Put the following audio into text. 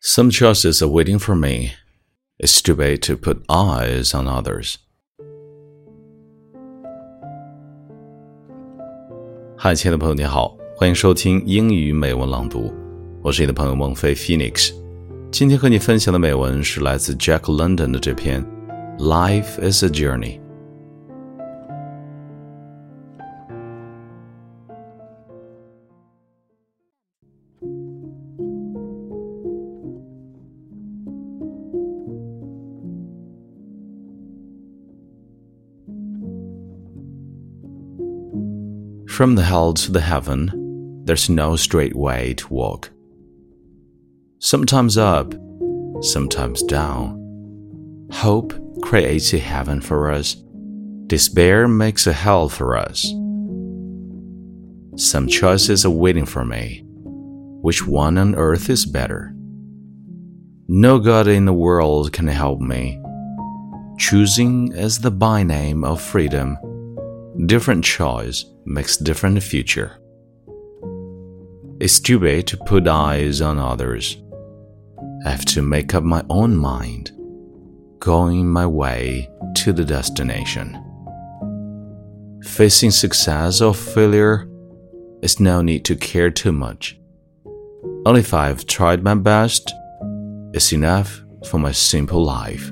Some choices are waiting for me. It's too bad to put eyes on others. 嗨，亲爱的朋友，你好，欢迎收听英语美文朗读，我是你的朋友孟非 Phoenix。今天和你分享的美文是来自 Jack London 的这篇《Life is a Journey》。 From the hell to the heaven, there's no straight way to walk. Sometimes up, sometimes down. Hope creates a heaven for us. Despair makes a hell for us. Some choices are waiting for me. Which one on earth is better? No God in the world can help me. Choosing is the by name of freedom different choice makes different future. It's stupid to put eyes on others. I have to make up my own mind, going my way to the destination. Facing success or failure is no need to care too much. Only if I've tried my best, it's enough for my simple life.